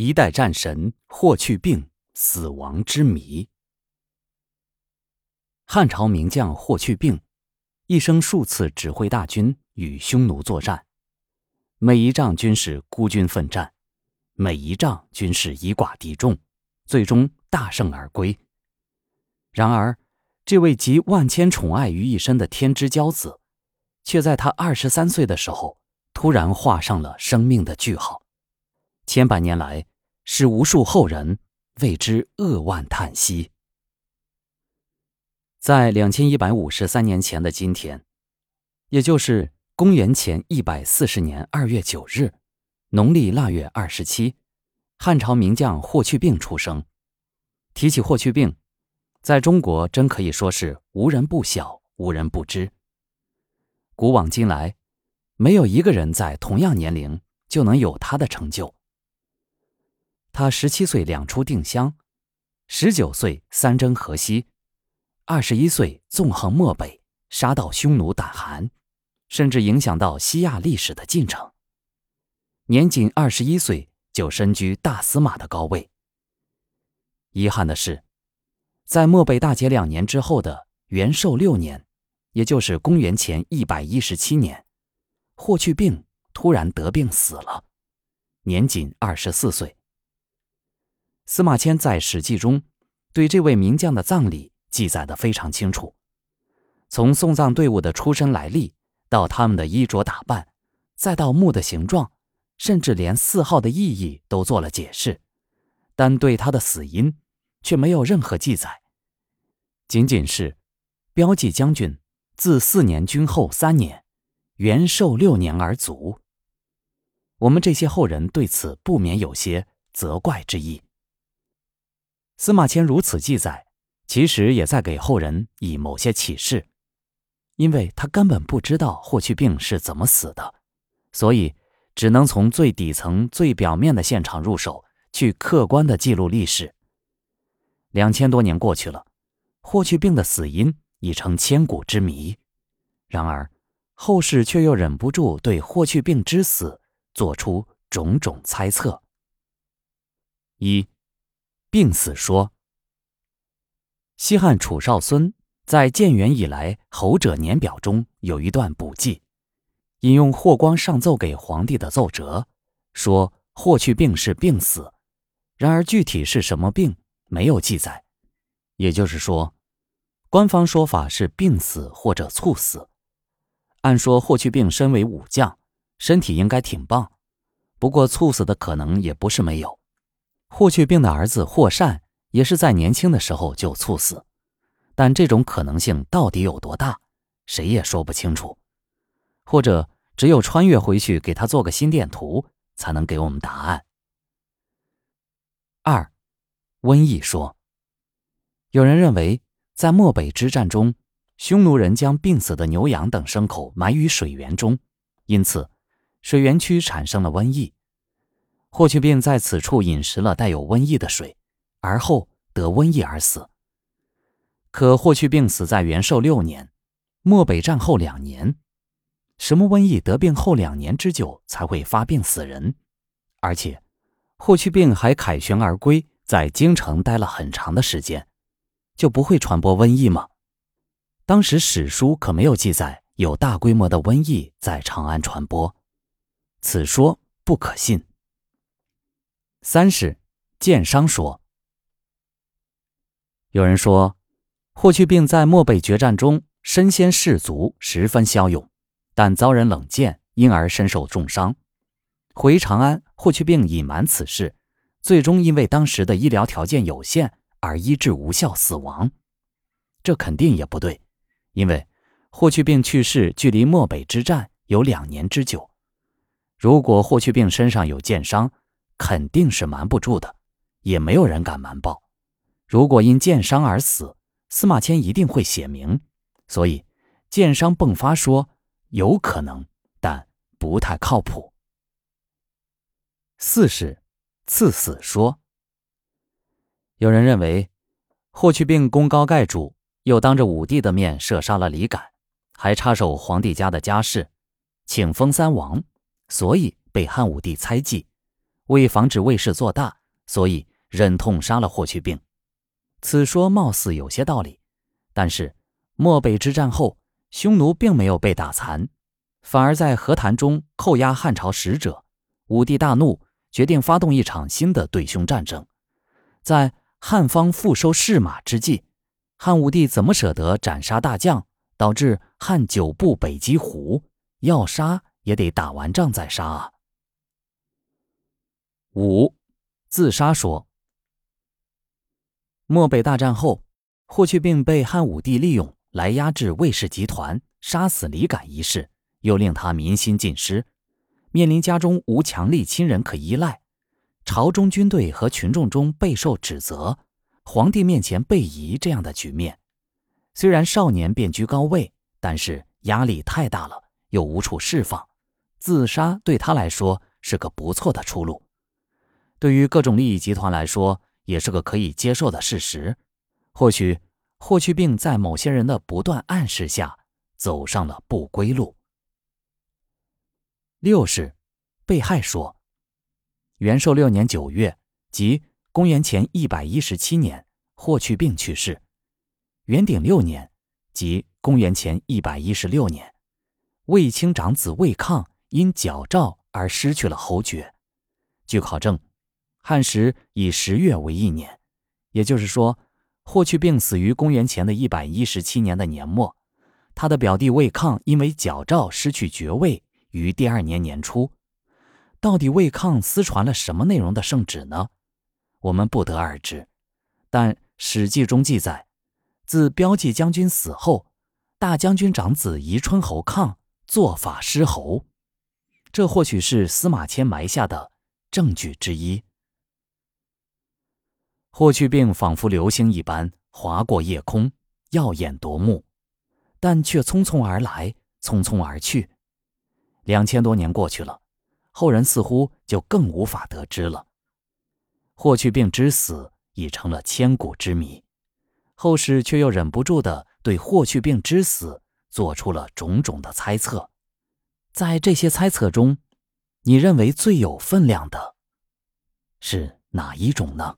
一代战神霍去病死亡之谜。汉朝名将霍去病，一生数次指挥大军与匈奴作战，每一仗均是孤军奋战，每一仗均是以寡敌众，最终大胜而归。然而，这位集万千宠爱于一身的天之骄子，却在他二十三岁的时候，突然画上了生命的句号。千百年来，使无数后人为之扼腕叹息。在两千一百五十三年前的今天，也就是公元前一百四十年二月九日，农历腊月二十七，汉朝名将霍去病出生。提起霍去病，在中国真可以说是无人不晓，无人不知。古往今来，没有一个人在同样年龄就能有他的成就。他十七岁两出定襄，十九岁三征河西，二十一岁纵横漠北，杀到匈奴胆寒，甚至影响到西亚历史的进程。年仅二十一岁就身居大司马的高位。遗憾的是，在漠北大捷两年之后的元寿六年，也就是公元前一百一十七年，霍去病突然得病死了，年仅二十四岁。司马迁在《史记》中对这位名将的葬礼记载的非常清楚，从送葬队伍的出身来历，到他们的衣着打扮，再到墓的形状，甚至连谥号的意义都做了解释，但对他的死因却没有任何记载，仅仅是标记将军自四年军后三年，元寿六年而卒。我们这些后人对此不免有些责怪之意。司马迁如此记载，其实也在给后人以某些启示，因为他根本不知道霍去病是怎么死的，所以只能从最底层、最表面的现场入手，去客观的记录历史。两千多年过去了，霍去病的死因已成千古之谜，然而后世却又忍不住对霍去病之死做出种种猜测。一。病死说。西汉楚少孙在建元以来侯者年表中有一段补记，引用霍光上奏给皇帝的奏折，说霍去病是病死，然而具体是什么病没有记载。也就是说，官方说法是病死或者猝死。按说霍去病身为武将，身体应该挺棒，不过猝死的可能也不是没有。霍去病的儿子霍善也是在年轻的时候就猝死，但这种可能性到底有多大，谁也说不清楚。或者只有穿越回去给他做个心电图，才能给我们答案。二，瘟疫说。有人认为，在漠北之战中，匈奴人将病死的牛羊等牲口埋于水源中，因此水源区产生了瘟疫。霍去病在此处饮食了带有瘟疫的水，而后得瘟疫而死。可霍去病死在元寿六年，漠北战后两年，什么瘟疫得病后两年之久才会发病死人？而且，霍去病还凯旋而归，在京城待了很长的时间，就不会传播瘟疫吗？当时史书可没有记载有大规模的瘟疫在长安传播，此说不可信。三是剑商说。有人说，霍去病在漠北决战中身先士卒，十分骁勇，但遭人冷箭，因而身受重伤。回长安，霍去病隐瞒此事，最终因为当时的医疗条件有限而医治无效死亡。这肯定也不对，因为霍去病去世距离漠北之战有两年之久。如果霍去病身上有箭伤，肯定是瞒不住的，也没有人敢瞒报。如果因箭伤而死，司马迁一定会写明。所以，箭伤迸发说有可能，但不太靠谱。四是赐死说。有人认为，霍去病功高盖主，又当着武帝的面射杀了李敢，还插手皇帝家的家事，请封三王，所以被汉武帝猜忌。为防止魏氏做大，所以忍痛杀了霍去病。此说貌似有些道理，但是漠北之战后，匈奴并没有被打残，反而在和谈中扣押汉朝使者。武帝大怒，决定发动一场新的对匈战争。在汉方复收士马之际，汉武帝怎么舍得斩杀大将，导致汉九部北击胡？要杀也得打完仗再杀啊！五，自杀说。漠北大战后，霍去病被汉武帝利用来压制魏氏集团，杀死李敢一事，又令他民心尽失，面临家中无强力亲人可依赖，朝中军队和群众中备受指责，皇帝面前被疑这样的局面。虽然少年便居高位，但是压力太大了，又无处释放，自杀对他来说是个不错的出路。对于各种利益集团来说，也是个可以接受的事实。或许霍去病在某些人的不断暗示下，走上了不归路。六是被害说。元寿六年九月，即公元前一百一十七年，霍去病去世。元鼎六年，即公元前一百一十六年，卫青长子卫抗因矫诏而失去了侯爵。据考证。汉时以十月为一年，也就是说，霍去病死于公元前的一百一十七年的年末。他的表弟魏抗因为矫诏失去爵位于第二年年初。到底魏抗私传了什么内容的圣旨呢？我们不得而知。但《史记》中记载，自标记将军死后，大将军长子宜春侯抗做法师侯。这或许是司马迁埋下的证据之一。霍去病仿佛流星一般划过夜空，耀眼夺目，但却匆匆而来，匆匆而去。两千多年过去了，后人似乎就更无法得知了。霍去病之死已成了千古之谜，后世却又忍不住的对霍去病之死做出了种种的猜测。在这些猜测中，你认为最有分量的是哪一种呢？